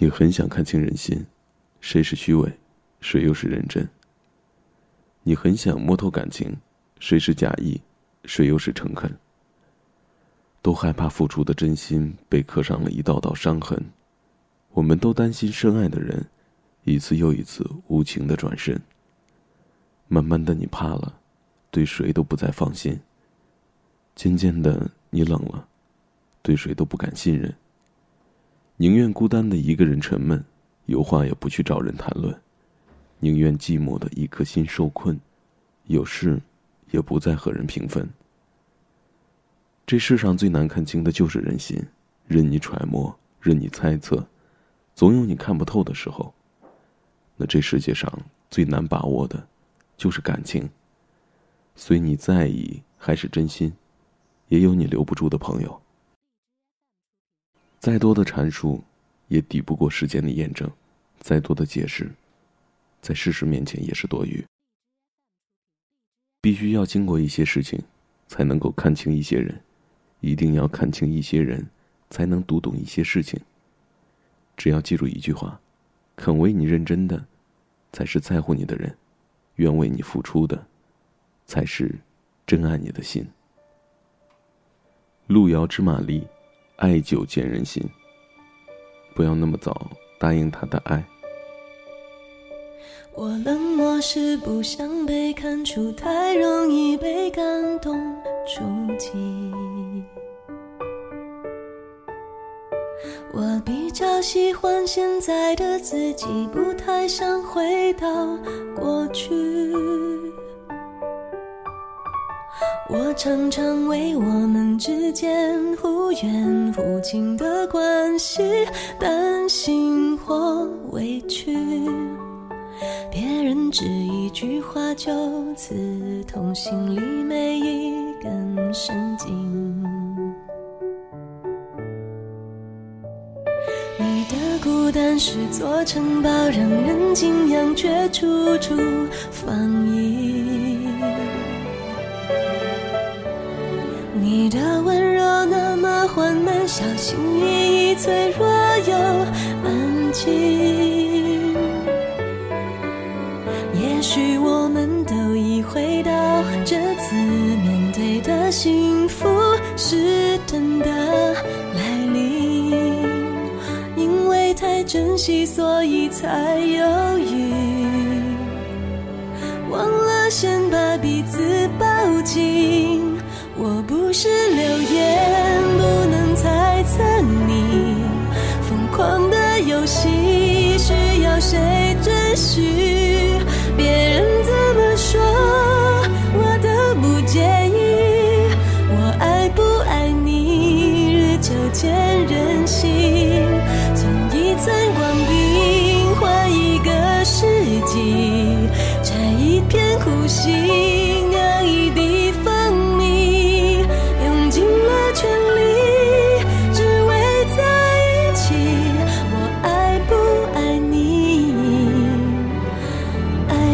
你很想看清人心，谁是虚伪，谁又是认真。你很想摸透感情，谁是假意，谁又是诚恳。都害怕付出的真心被刻上了一道道伤痕，我们都担心深爱的人，一次又一次无情的转身。慢慢的，你怕了，对谁都不再放心。渐渐的，你冷了，对谁都不敢信任。宁愿孤单的一个人沉闷，有话也不去找人谈论；宁愿寂寞的一颗心受困，有事也不再和人平分。这世上最难看清的就是人心，任你揣摩，任你猜测，总有你看不透的时候。那这世界上最难把握的，就是感情。随你在意还是真心，也有你留不住的朋友。再多的阐述，也抵不过时间的验证；再多的解释，在事实面前也是多余。必须要经过一些事情，才能够看清一些人；一定要看清一些人，才能读懂一些事情。只要记住一句话：肯为你认真的，才是在乎你的人；愿为你付出的，才是真爱你的心。路遥知马力。爱久见人心，不要那么早答应他的爱。我冷漠是不想被看出，太容易被感动触及。我比较喜欢现在的自己，不太想回到过去。我常常为我们之间忽远忽近的关系担心或委屈，别人只一句话就刺痛心里每一根神经。你的孤单是座城堡，让人敬仰，却处处防御。你的温柔那么缓慢，小心翼翼，脆弱又安静。也许我们都已回到这次面对的幸福是真的来临，因为太珍惜，所以才犹豫，忘了先把彼此抱紧。是流言，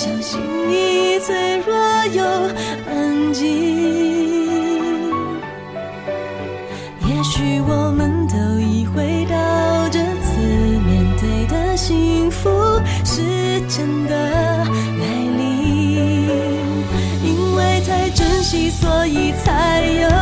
小心翼翼，脆弱又安静。也许我们都已回到这次面对的幸福，是真的来临。因为太珍惜，所以才有。